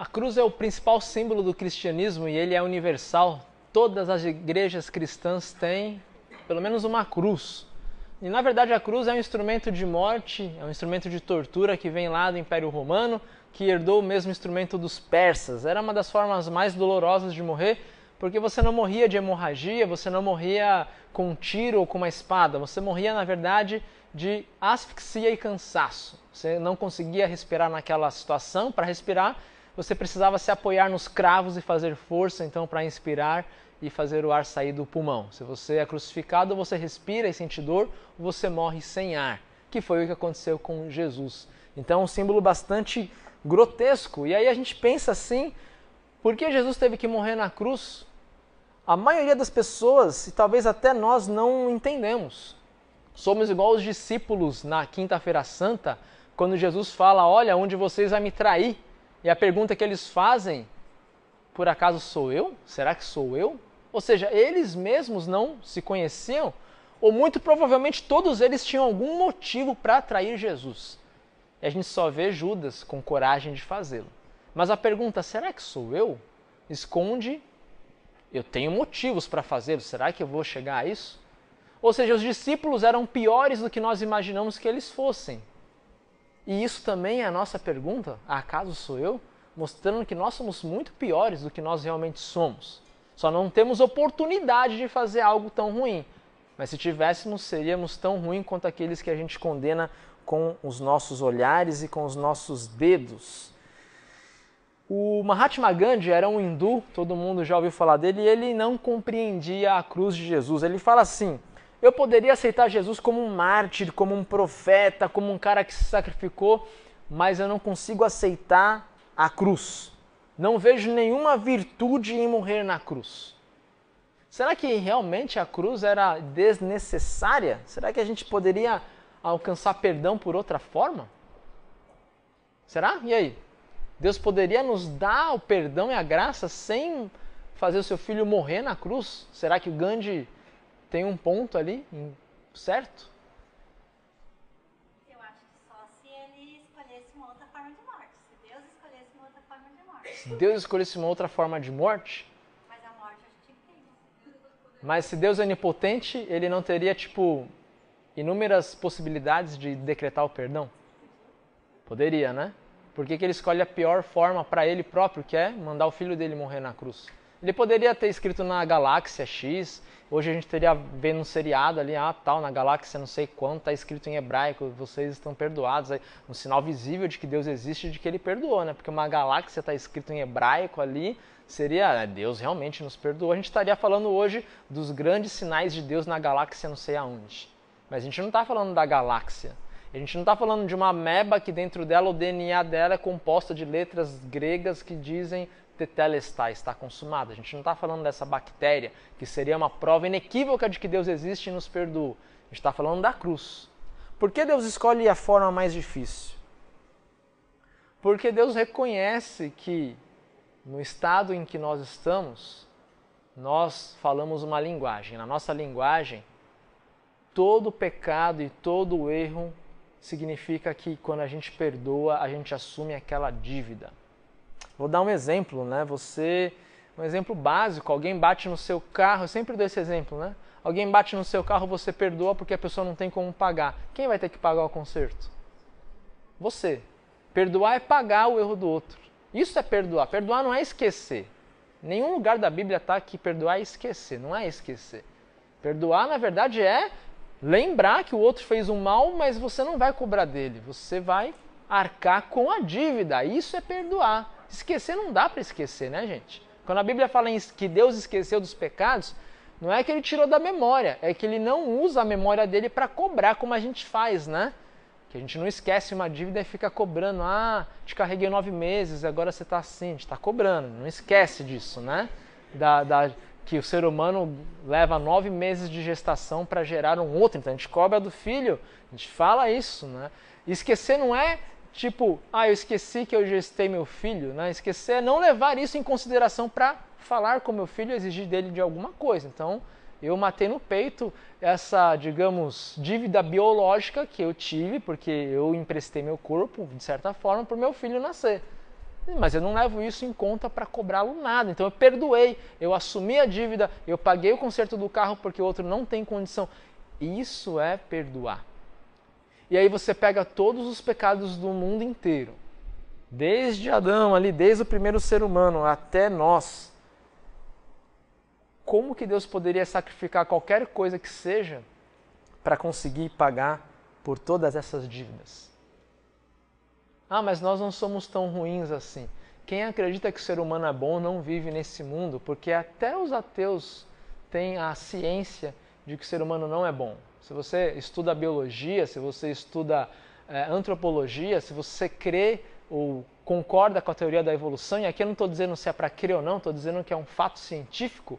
A cruz é o principal símbolo do cristianismo e ele é universal. Todas as igrejas cristãs têm pelo menos uma cruz. E na verdade a cruz é um instrumento de morte, é um instrumento de tortura que vem lá do Império Romano, que herdou o mesmo instrumento dos persas. Era uma das formas mais dolorosas de morrer, porque você não morria de hemorragia, você não morria com um tiro ou com uma espada, você morria na verdade de asfixia e cansaço. Você não conseguia respirar naquela situação, para respirar você precisava se apoiar nos cravos e fazer força então para inspirar e fazer o ar sair do pulmão. Se você é crucificado, você respira e sente dor, você morre sem ar, que foi o que aconteceu com Jesus. Então, um símbolo bastante grotesco. E aí a gente pensa assim: por que Jesus teve que morrer na cruz? A maioria das pessoas, e talvez até nós, não entendemos. Somos igual os discípulos na Quinta-feira Santa, quando Jesus fala: Olha, onde vocês vão me trair. E a pergunta que eles fazem: Por acaso sou eu? Será que sou eu? Ou seja, eles mesmos não se conheciam, ou muito provavelmente todos eles tinham algum motivo para atrair Jesus. E a gente só vê Judas com coragem de fazê-lo. Mas a pergunta, será que sou eu? Esconde, eu tenho motivos para fazê-lo, será que eu vou chegar a isso? Ou seja, os discípulos eram piores do que nós imaginamos que eles fossem. E isso também é a nossa pergunta: acaso sou eu? Mostrando que nós somos muito piores do que nós realmente somos. Só não temos oportunidade de fazer algo tão ruim. Mas se tivéssemos, seríamos tão ruins quanto aqueles que a gente condena com os nossos olhares e com os nossos dedos. O Mahatma Gandhi era um hindu, todo mundo já ouviu falar dele, e ele não compreendia a cruz de Jesus. Ele fala assim: eu poderia aceitar Jesus como um mártir, como um profeta, como um cara que se sacrificou, mas eu não consigo aceitar a cruz não vejo nenhuma virtude em morrer na cruz. Será que realmente a cruz era desnecessária? Será que a gente poderia alcançar perdão por outra forma? Será? E aí? Deus poderia nos dar o perdão e a graça sem fazer o seu filho morrer na cruz? Será que o Gandhi tem um ponto ali certo? se Deus escolhesse uma outra forma de morte, mas a morte a gente tem. Mas se Deus é onipotente, ele não teria tipo inúmeras possibilidades de decretar o perdão? Poderia, né? Por que, que ele escolhe a pior forma para ele próprio, que é mandar o filho dele morrer na cruz? Ele poderia ter escrito na galáxia X, hoje a gente teria vendo um seriado ali, ah, tal, na galáxia não sei quanto, está escrito em hebraico, vocês estão perdoados. Um sinal visível de que Deus existe de que ele perdoou, né? Porque uma galáxia está escrito em hebraico ali, seria, ah, Deus realmente nos perdoou. A gente estaria falando hoje dos grandes sinais de Deus na galáxia não sei aonde. Mas a gente não está falando da galáxia. A gente não está falando de uma ameba que dentro dela o DNA dela é composto de letras gregas que dizem tetelestai, está consumado. A gente não está falando dessa bactéria, que seria uma prova inequívoca de que Deus existe e nos perdoa. A gente está falando da cruz. Por que Deus escolhe a forma mais difícil? Porque Deus reconhece que no estado em que nós estamos, nós falamos uma linguagem. Na nossa linguagem, todo pecado e todo erro significa que quando a gente perdoa, a gente assume aquela dívida. Vou dar um exemplo, né? Você, um exemplo básico, alguém bate no seu carro, eu sempre dou esse exemplo, né? Alguém bate no seu carro, você perdoa porque a pessoa não tem como pagar. Quem vai ter que pagar o conserto? Você. Perdoar é pagar o erro do outro. Isso é perdoar. Perdoar não é esquecer. Nenhum lugar da Bíblia está que perdoar é esquecer, não é esquecer. Perdoar, na verdade, é lembrar que o outro fez um mal, mas você não vai cobrar dele. Você vai arcar com a dívida. Isso é perdoar. Esquecer não dá para esquecer, né, gente? Quando a Bíblia fala que Deus esqueceu dos pecados, não é que ele tirou da memória, é que ele não usa a memória dele para cobrar como a gente faz, né? Que a gente não esquece uma dívida e fica cobrando. Ah, te carreguei nove meses, agora você está assim. A gente está cobrando, não esquece disso, né? Da, da, que o ser humano leva nove meses de gestação para gerar um outro. Então a gente cobra do filho, a gente fala isso, né? esquecer não é tipo, ah, eu esqueci que eu gestei meu filho, né? Esquecer é não levar isso em consideração para falar com meu filho exigir dele de alguma coisa. Então, eu matei no peito essa, digamos, dívida biológica que eu tive, porque eu emprestei meu corpo, de certa forma, para o meu filho nascer. Mas eu não levo isso em conta para cobrá-lo nada. Então eu perdoei, eu assumi a dívida, eu paguei o conserto do carro porque o outro não tem condição. Isso é perdoar. E aí você pega todos os pecados do mundo inteiro, desde Adão ali, desde o primeiro ser humano até nós. Como que Deus poderia sacrificar qualquer coisa que seja para conseguir pagar por todas essas dívidas? Ah, mas nós não somos tão ruins assim. Quem acredita que o ser humano é bom não vive nesse mundo, porque até os ateus têm a ciência de que o ser humano não é bom. Se você estuda biologia, se você estuda é, antropologia, se você crê ou concorda com a teoria da evolução, e aqui eu não estou dizendo se é para crer ou não, estou dizendo que é um fato científico,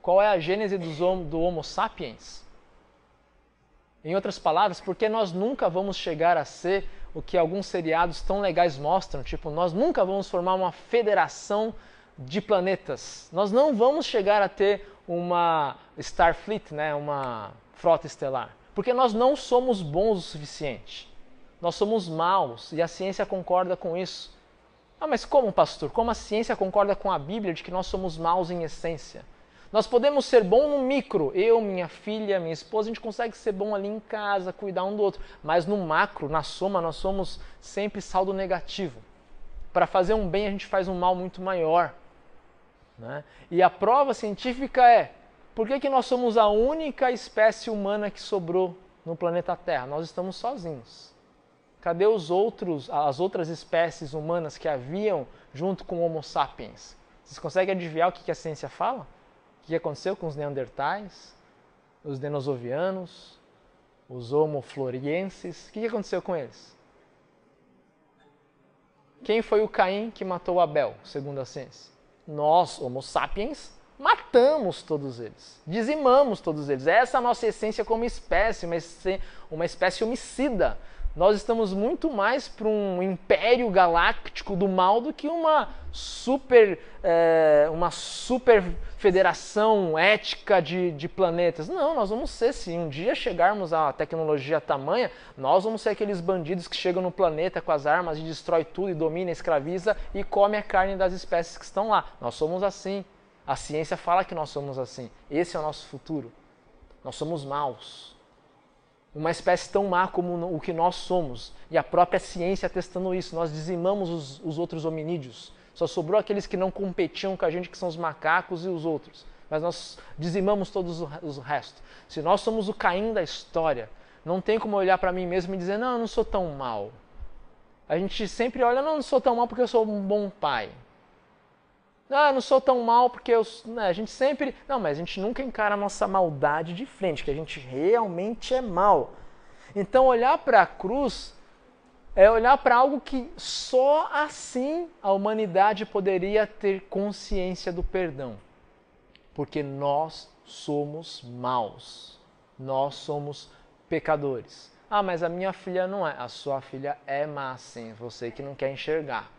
qual é a gênese do Homo sapiens? Em outras palavras, porque nós nunca vamos chegar a ser o que alguns seriados tão legais mostram, tipo, nós nunca vamos formar uma federação de planetas. Nós não vamos chegar a ter uma Starfleet, né, uma frota estelar, porque nós não somos bons o suficiente. Nós somos maus e a ciência concorda com isso. Ah, mas como, pastor? Como a ciência concorda com a Bíblia de que nós somos maus em essência? Nós podemos ser bom no micro, eu, minha filha, minha esposa, a gente consegue ser bom ali em casa, cuidar um do outro, mas no macro, na soma, nós somos sempre saldo negativo. Para fazer um bem, a gente faz um mal muito maior. Né? E a prova científica é: por que, que nós somos a única espécie humana que sobrou no planeta Terra? Nós estamos sozinhos. Cadê os outros, as outras espécies humanas que haviam junto com o Homo sapiens? Vocês conseguem adivinhar o que, que a ciência fala? O que aconteceu com os neandertais, os denosovianos, os homo florienses? O que aconteceu com eles? Quem foi o Caim que matou Abel, segundo a ciência? Nós, homo sapiens, matamos todos eles, dizimamos todos eles. Essa é a nossa essência como espécie, uma espécie homicida nós estamos muito mais para um império galáctico do mal do que uma super, é, uma super federação ética de, de planetas. Não, nós vamos ser, se um dia chegarmos à tecnologia tamanha, nós vamos ser aqueles bandidos que chegam no planeta com as armas e destrói tudo e domina, escraviza e come a carne das espécies que estão lá. Nós somos assim. A ciência fala que nós somos assim. Esse é o nosso futuro. Nós somos maus uma espécie tão má como o que nós somos. E a própria ciência testando isso. Nós dizimamos os, os, outros hominídeos. Só sobrou aqueles que não competiam com a gente, que são os macacos e os outros. Mas nós dizimamos todos os restos. Se nós somos o Caim da história, não tem como olhar para mim mesmo e dizer, não, eu não sou tão mal. A gente sempre olha, não, eu não sou tão mal porque eu sou um bom pai. Ah, não sou tão mal porque eu. Né, a gente sempre. Não, mas a gente nunca encara a nossa maldade de frente, que a gente realmente é mal. Então, olhar para a cruz é olhar para algo que só assim a humanidade poderia ter consciência do perdão. Porque nós somos maus. Nós somos pecadores. Ah, mas a minha filha não é. A sua filha é má, sim. Você que não quer enxergar.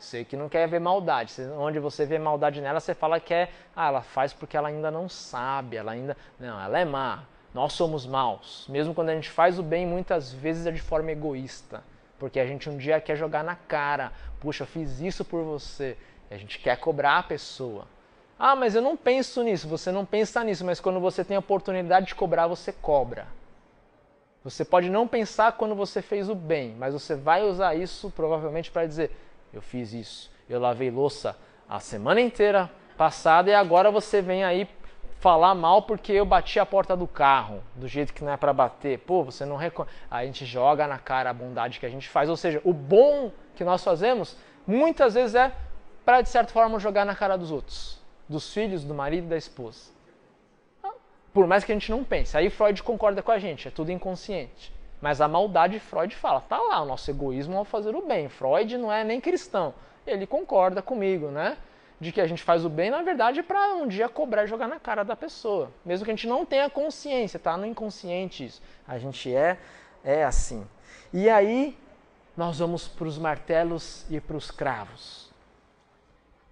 Você que não quer ver maldade. Onde você vê maldade nela, você fala que é, ah, ela faz porque ela ainda não sabe, ela ainda. Não, ela é má. Nós somos maus. Mesmo quando a gente faz o bem, muitas vezes é de forma egoísta. Porque a gente um dia quer jogar na cara. Puxa, eu fiz isso por você. E a gente quer cobrar a pessoa. Ah, mas eu não penso nisso. Você não pensa nisso, mas quando você tem a oportunidade de cobrar, você cobra. Você pode não pensar quando você fez o bem, mas você vai usar isso provavelmente para dizer: eu fiz isso. Eu lavei louça a semana inteira passada e agora você vem aí falar mal porque eu bati a porta do carro do jeito que não é para bater. Pô, você não reconhece. A gente joga na cara a bondade que a gente faz. Ou seja, o bom que nós fazemos muitas vezes é para de certa forma jogar na cara dos outros, dos filhos, do marido e da esposa. Por mais que a gente não pense. Aí Freud concorda com a gente, é tudo inconsciente. Mas a maldade, Freud fala, tá lá, o nosso egoísmo ao fazer o bem. Freud não é nem cristão. Ele concorda comigo, né? De que a gente faz o bem, na verdade, para um dia cobrar e jogar na cara da pessoa. Mesmo que a gente não tenha consciência, tá no inconsciente isso. A gente é, é assim. E aí, nós vamos para os martelos e para os cravos.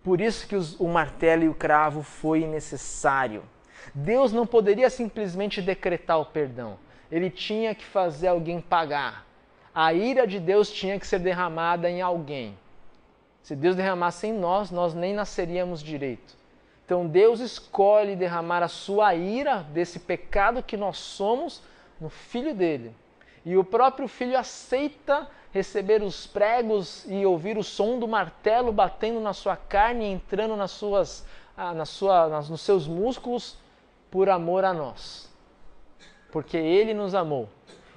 Por isso que os, o martelo e o cravo foi necessário. Deus não poderia simplesmente decretar o perdão ele tinha que fazer alguém pagar. A ira de Deus tinha que ser derramada em alguém. Se Deus derramasse em nós, nós nem nasceríamos direito. Então Deus escolhe derramar a sua ira desse pecado que nós somos no filho dele. E o próprio filho aceita receber os pregos e ouvir o som do martelo batendo na sua carne, entrando nas suas, ah, na sua, nos seus músculos, por amor a nós. Porque ele nos amou.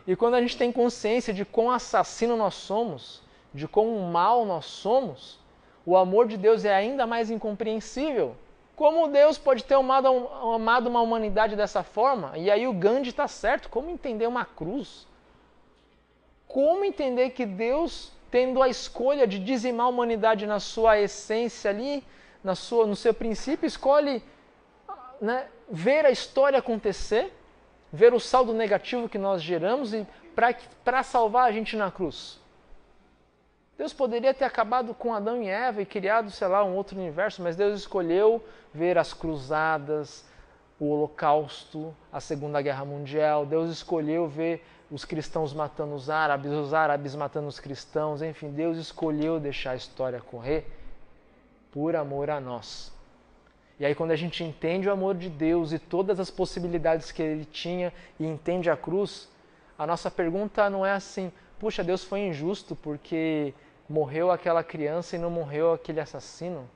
E quando a gente tem consciência de quão assassino nós somos, de quão mal nós somos, o amor de Deus é ainda mais incompreensível. Como Deus pode ter amado, amado uma humanidade dessa forma? E aí o Gandhi está certo. Como entender uma cruz? como entender que Deus, tendo a escolha de dizimar a humanidade na sua essência ali, na sua, no seu princípio, escolhe né, ver a história acontecer, ver o saldo negativo que nós geramos e para salvar a gente na cruz. Deus poderia ter acabado com Adão e Eva e criado, sei lá, um outro universo, mas Deus escolheu ver as cruzadas, o Holocausto, a Segunda Guerra Mundial. Deus escolheu ver os cristãos matando os árabes, os árabes matando os cristãos, enfim, Deus escolheu deixar a história correr por amor a nós. E aí, quando a gente entende o amor de Deus e todas as possibilidades que ele tinha e entende a cruz, a nossa pergunta não é assim: puxa, Deus foi injusto porque morreu aquela criança e não morreu aquele assassino.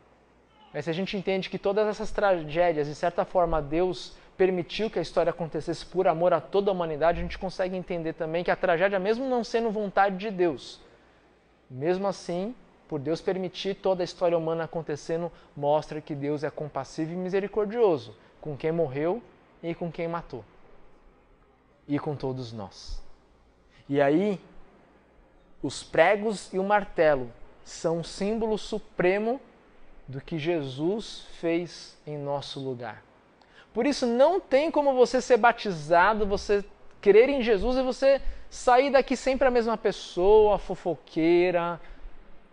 Mas se a gente entende que todas essas tragédias, de certa forma, Deus permitiu que a história acontecesse por amor a toda a humanidade, a gente consegue entender também que a tragédia, mesmo não sendo vontade de Deus, mesmo assim, por Deus permitir toda a história humana acontecendo, mostra que Deus é compassivo e misericordioso com quem morreu e com quem matou. E com todos nós. E aí, os pregos e o martelo são um símbolo supremo do que Jesus fez em nosso lugar. Por isso não tem como você ser batizado, você crer em Jesus e você sair daqui sempre a mesma pessoa, fofoqueira,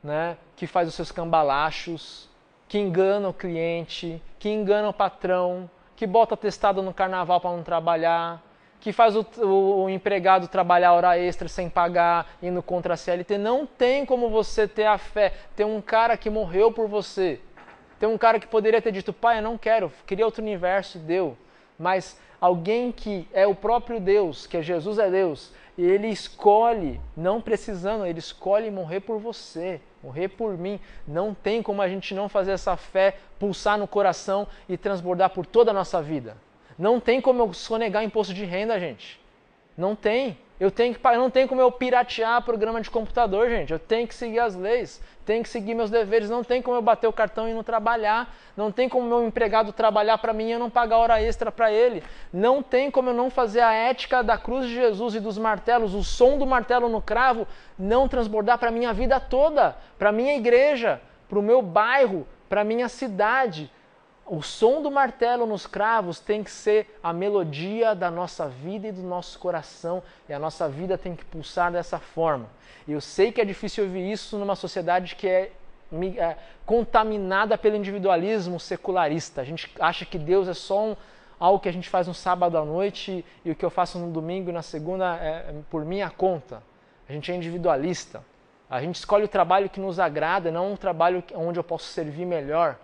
né, que faz os seus cambalachos, que engana o cliente, que engana o patrão, que bota testado no carnaval para não trabalhar, que faz o, o, o, empregado trabalhar hora extra sem pagar, indo contra a CLT. Não tem como você ter a fé. Tem um cara que morreu por você. Tem um cara que poderia ter dito, pai, eu não quero, queria outro universo, deu. Mas alguém que é o próprio Deus, que é Jesus é Deus, e ele escolhe, não precisando, ele escolhe morrer por você, morrer por mim. Não tem como a gente não fazer essa fé pulsar no coração e transbordar por toda a nossa vida. Não tem como eu sonegar imposto de renda, gente. Não tem. Eu tenho que não tem como eu piratear programa de computador, gente. Eu tenho que seguir as leis, tenho que seguir meus deveres. Não tem como eu bater o cartão e não trabalhar. Não tem como meu empregado trabalhar para mim e eu não pagar hora extra para ele. Não tem como eu não fazer a ética da cruz de Jesus e dos martelos, o som do martelo no cravo, não transbordar para minha vida toda, para minha igreja, para o meu bairro, para minha cidade o som do martelo nos cravos tem que ser a melodia da nossa vida e do nosso coração, e a nossa vida tem que pulsar dessa forma. Eu sei que é difícil ouvir isso numa sociedade que é, é contaminada pelo individualismo secularista. A gente acha que Deus é só um, algo que a gente faz no sábado à noite e o que eu faço no domingo e na segunda é por minha conta. A gente é individualista. A gente escolhe o trabalho que nos agrada, não um trabalho onde eu posso servir melhor.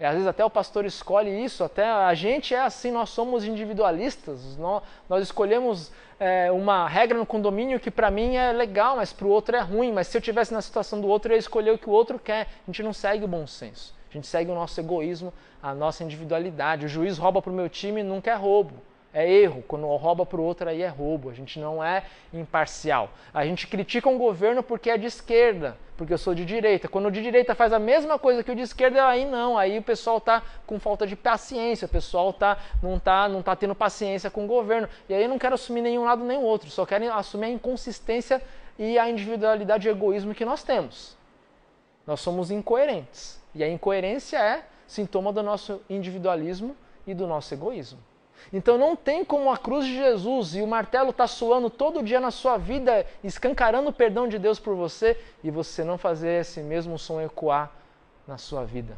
E às vezes até o pastor escolhe isso, até a gente é assim, nós somos individualistas, nós, nós escolhemos é, uma regra no condomínio que para mim é legal, mas para o outro é ruim, mas se eu tivesse na situação do outro, eu ia escolher o que o outro quer. A gente não segue o bom senso, a gente segue o nosso egoísmo, a nossa individualidade. O juiz rouba para o meu time, nunca é roubo é erro. Quando rouba para o outro, aí é roubo. A gente não é imparcial. A gente critica um governo porque é de esquerda, porque eu sou de direita. Quando o de direita faz a mesma coisa que o de esquerda, aí não. Aí o pessoal está com falta de paciência. O pessoal tá, não está não tá tendo paciência com o governo. E aí eu não quero assumir nenhum lado nem o outro. Só quero assumir a inconsistência e a individualidade e egoísmo que nós temos. Nós somos incoerentes. E a incoerência é sintoma do nosso individualismo e do nosso egoísmo. Então não tem como a cruz de Jesus e o martelo tá soando todo dia na sua vida, escancarando o perdão de Deus por você e você não fazer esse mesmo som ecoar na sua vida.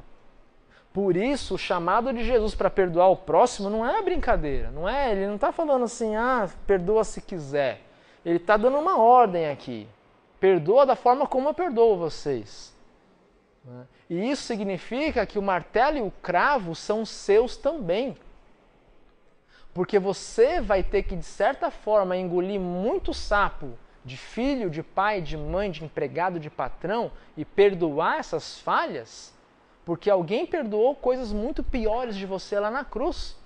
Por isso, o chamado de Jesus para perdoar o próximo não é brincadeira, não é? Ele não está falando assim, ah, perdoa se quiser. Ele está dando uma ordem aqui. Perdoa da forma como eu perdoo vocês. Né? E isso significa que o martelo e o cravo são seus também. Porque você vai ter que, de certa forma, engolir muito sapo de filho, de pai, de mãe, de empregado, de patrão e perdoar essas falhas, porque alguém perdoou coisas muito piores de você lá na cruz.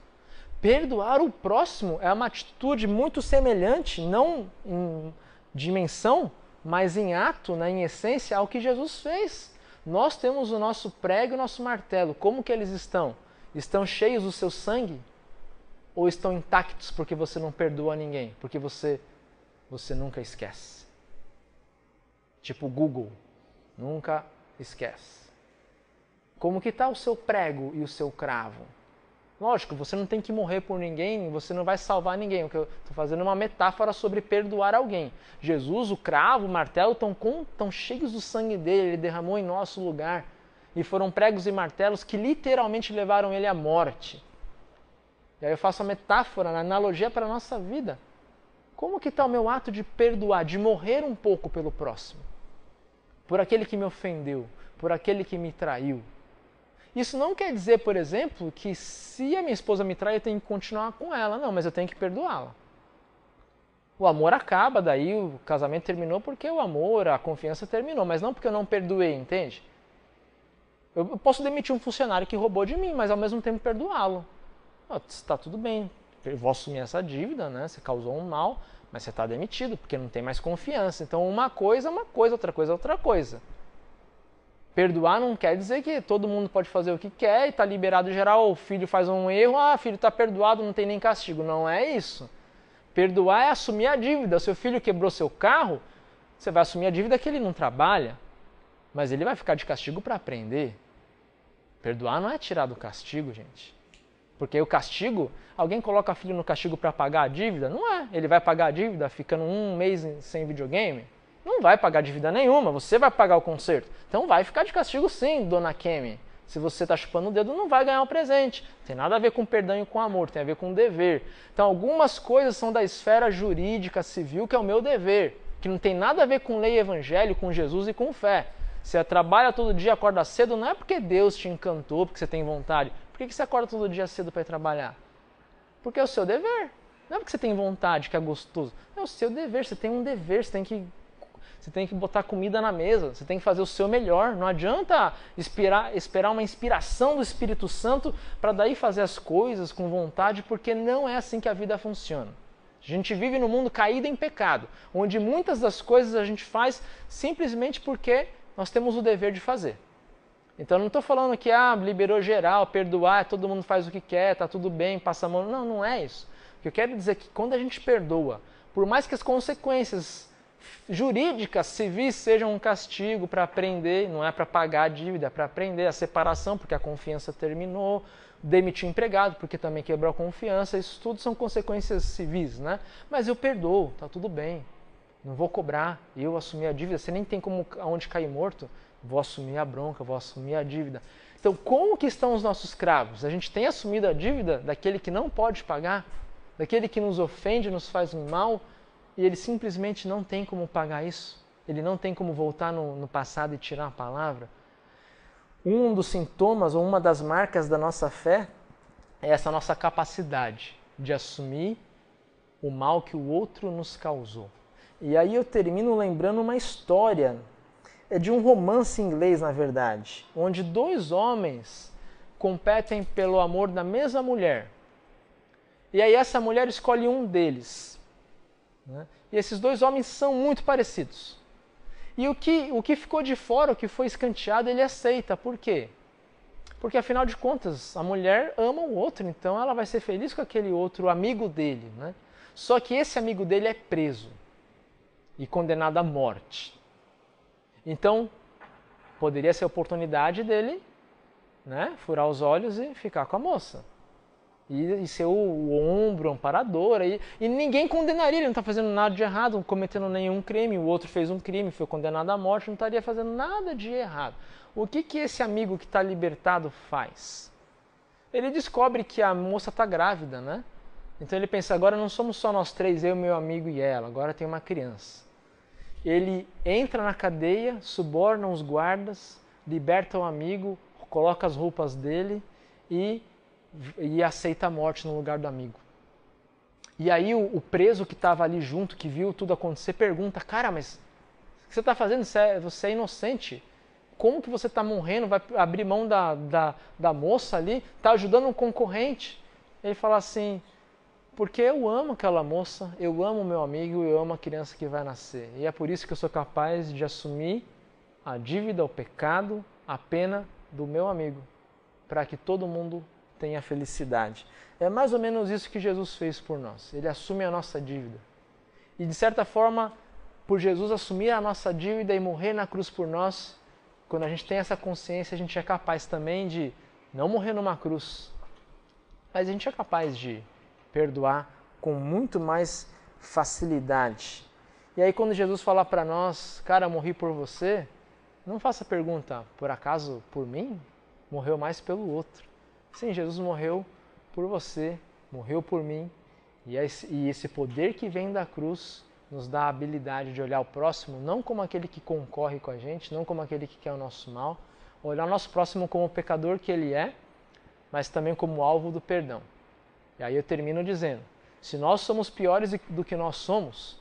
Perdoar o próximo é uma atitude muito semelhante, não em dimensão, mas em ato, né, em essência, ao que Jesus fez. Nós temos o nosso prego e o nosso martelo. Como que eles estão? Estão cheios do seu sangue? Ou estão intactos porque você não perdoa ninguém? Porque você, você nunca esquece? Tipo Google, nunca esquece. Como que está o seu prego e o seu cravo? Lógico, você não tem que morrer por ninguém, você não vai salvar ninguém. O que eu estou fazendo é uma metáfora sobre perdoar alguém. Jesus, o cravo, o martelo estão tão cheios do sangue dele, ele derramou em nosso lugar. E foram pregos e martelos que literalmente levaram ele à morte. E aí eu faço a metáfora, a analogia para a nossa vida. Como que está o meu ato de perdoar, de morrer um pouco pelo próximo? Por aquele que me ofendeu, por aquele que me traiu, isso não quer dizer, por exemplo, que se a minha esposa me trai, eu tenho que continuar com ela. Não, mas eu tenho que perdoá-la. O amor acaba, daí o casamento terminou porque o amor, a confiança terminou, mas não porque eu não perdoei, entende? Eu posso demitir um funcionário que roubou de mim, mas ao mesmo tempo perdoá-lo. Está tudo bem, eu vou assumir essa dívida, né? Você causou um mal, mas você está demitido porque não tem mais confiança. Então, uma coisa é uma coisa, outra coisa é outra coisa. Perdoar não quer dizer que todo mundo pode fazer o que quer e está liberado geral. O filho faz um erro, ah, filho está perdoado, não tem nem castigo. Não é isso. Perdoar é assumir a dívida. Seu filho quebrou seu carro, você vai assumir a dívida que ele não trabalha, mas ele vai ficar de castigo para aprender. Perdoar não é tirar do castigo, gente. Porque o castigo, alguém coloca filho no castigo para pagar a dívida? Não é. Ele vai pagar a dívida ficando um mês sem videogame? não vai pagar dívida nenhuma, você vai pagar o conserto. Então vai ficar de castigo sim, dona Kemi. Se você está chupando o dedo, não vai ganhar um presente. Tem nada a ver com perdão e com amor, tem a ver com dever. Então algumas coisas são da esfera jurídica, civil, que é o meu dever, que não tem nada a ver com lei evangelho, com Jesus e com fé. Você trabalha todo dia, acorda cedo, não é porque Deus te encantou, porque você tem vontade. Por que você acorda todo dia cedo para ir trabalhar? Porque é o seu dever. Não é porque você tem vontade, que é gostoso. É o seu dever, você tem um dever, você tem que você tem que botar comida na mesa, você tem que fazer o seu melhor. Não adianta esperar, esperar uma inspiração do Espírito Santo para daí fazer as coisas com vontade, porque não é assim que a vida funciona. A gente vive num mundo caído em pecado, onde muitas das coisas a gente faz simplesmente porque nós temos o dever de fazer. Então não estou falando que ah, liberou geral, perdoar, todo mundo faz o que quer, tá tudo bem, passa a mão. Não, não é isso. O que eu quero dizer é que quando a gente perdoa, por mais que as consequências jurídicas, civis, sejam um castigo para aprender, não é para pagar a dívida, é para aprender a separação, porque a confiança terminou, demitir o empregado, porque também quebrou a confiança, isso tudo são consequências civis, né? Mas eu perdoo, tá tudo bem, não vou cobrar, eu assumi a dívida, você nem tem como aonde cair morto, vou assumir a bronca, vou assumir a dívida. Então, como que estão os nossos cravos? A gente tem assumido a dívida daquele que não pode pagar, daquele que nos ofende, nos faz mal, e ele simplesmente não tem como pagar isso. Ele não tem como voltar no, no passado e tirar a palavra. Um dos sintomas ou uma das marcas da nossa fé é essa nossa capacidade de assumir o mal que o outro nos causou. E aí eu termino lembrando uma história, é de um romance inglês, na verdade, onde dois homens competem pelo amor da mesma mulher. E aí essa mulher escolhe um deles né? E esses dois homens são muito parecidos. E o que, o que ficou de fora, o que foi escanteado, ele aceita. Por quê? Porque afinal de contas, a mulher ama o outro, então ela vai ser feliz com aquele outro amigo dele. Né? Só que esse amigo dele é preso e condenado à morte. Então, poderia ser a oportunidade dele né, furar os olhos e ficar com a moça e, e ser o, o ombro, amparador. E, e ninguém condenaria, ele não está fazendo nada de errado, não cometendo nenhum crime. O outro fez um crime, foi condenado à morte, não estaria fazendo nada de errado. O que, que esse amigo que está libertado faz? Ele descobre que a moça está grávida, né? Então ele pensa: agora não somos só nós três, eu, meu amigo e ela, agora tem uma criança. Ele entra na cadeia, suborna os guardas, liberta o amigo, coloca as roupas dele e, e aceita a morte no lugar do amigo. E aí o, o preso que estava ali junto, que viu tudo acontecer, pergunta: Cara, mas o que você está fazendo? Você é, você é inocente. Como que você está morrendo? Vai abrir mão da, da, da moça ali? Está ajudando um concorrente? Ele fala assim: Porque eu amo aquela moça, eu amo meu amigo, eu amo a criança que vai nascer. E é por isso que eu sou capaz de assumir a dívida, o pecado, a pena do meu amigo, para que todo mundo tenha felicidade. É mais ou menos isso que Jesus fez por nós. Ele assume a nossa dívida. E de certa forma, por Jesus assumir a nossa dívida e morrer na cruz por nós, quando a gente tem essa consciência, a gente é capaz também de não morrer numa cruz, mas a gente é capaz de perdoar com muito mais facilidade. E aí, quando Jesus fala para nós, cara, morri por você, não faça a pergunta, por acaso por mim? Morreu mais pelo outro. Sim, Jesus morreu por você, morreu por mim, e esse poder que vem da cruz nos dá a habilidade de olhar o próximo não como aquele que concorre com a gente, não como aquele que quer o nosso mal, olhar o nosso próximo como o pecador que ele é, mas também como alvo do perdão. E aí eu termino dizendo: se nós somos piores do que nós somos,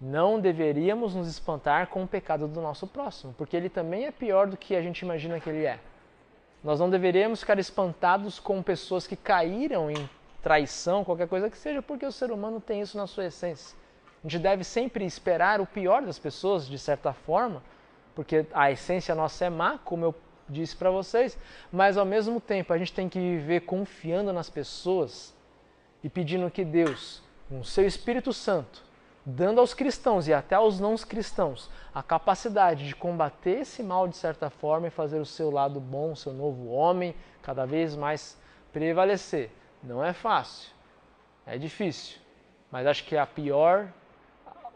não deveríamos nos espantar com o pecado do nosso próximo, porque ele também é pior do que a gente imagina que ele é. Nós não deveríamos ficar espantados com pessoas que caíram em traição, qualquer coisa que seja, porque o ser humano tem isso na sua essência. A gente deve sempre esperar o pior das pessoas, de certa forma, porque a essência nossa é má, como eu disse para vocês, mas ao mesmo tempo a gente tem que viver confiando nas pessoas e pedindo que Deus, com o seu Espírito Santo, dando aos cristãos e até aos não cristãos a capacidade de combater esse mal de certa forma e fazer o seu lado bom, o seu novo homem, cada vez mais prevalecer. Não é fácil, é difícil, mas acho que a pior,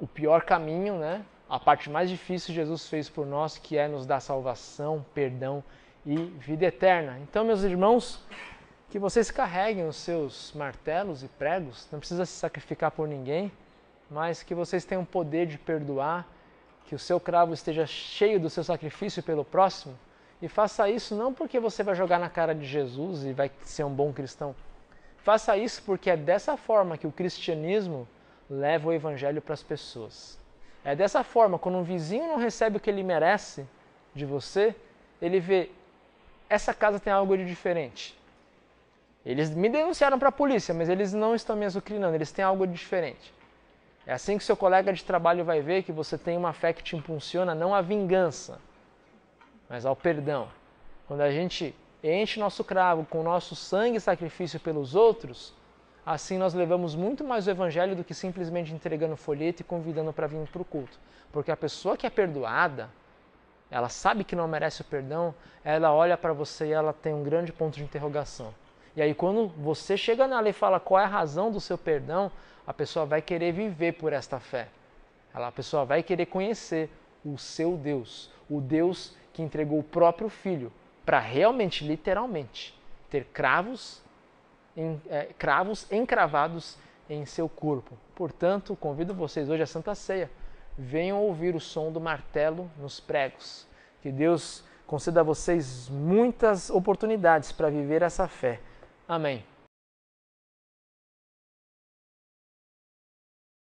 o pior caminho, né? A parte mais difícil Jesus fez por nós, que é nos dar salvação, perdão e vida eterna. Então, meus irmãos, que vocês carreguem os seus martelos e pregos, não precisa se sacrificar por ninguém mas que vocês tenham poder de perdoar, que o seu cravo esteja cheio do seu sacrifício pelo próximo. E faça isso não porque você vai jogar na cara de Jesus e vai ser um bom cristão. Faça isso porque é dessa forma que o cristianismo leva o evangelho para as pessoas. É dessa forma, quando um vizinho não recebe o que ele merece de você, ele vê: essa casa tem algo de diferente. Eles me denunciaram para a polícia, mas eles não estão me azucrinando, eles têm algo de diferente. É assim que seu colega de trabalho vai ver que você tem uma fé que te impulsiona não à vingança, mas ao perdão. Quando a gente enche nosso cravo com nosso sangue e sacrifício pelos outros, assim nós levamos muito mais o evangelho do que simplesmente entregando folheto e convidando para vir para o culto. Porque a pessoa que é perdoada, ela sabe que não merece o perdão, ela olha para você e ela tem um grande ponto de interrogação. E aí quando você chega nela e fala qual é a razão do seu perdão, a pessoa vai querer viver por esta fé. Ela, a pessoa vai querer conhecer o seu Deus, o Deus que entregou o próprio Filho para realmente, literalmente, ter cravos, em, é, cravos encravados em seu corpo. Portanto, convido vocês hoje à Santa Ceia. Venham ouvir o som do martelo nos pregos. Que Deus conceda a vocês muitas oportunidades para viver essa fé. Amém.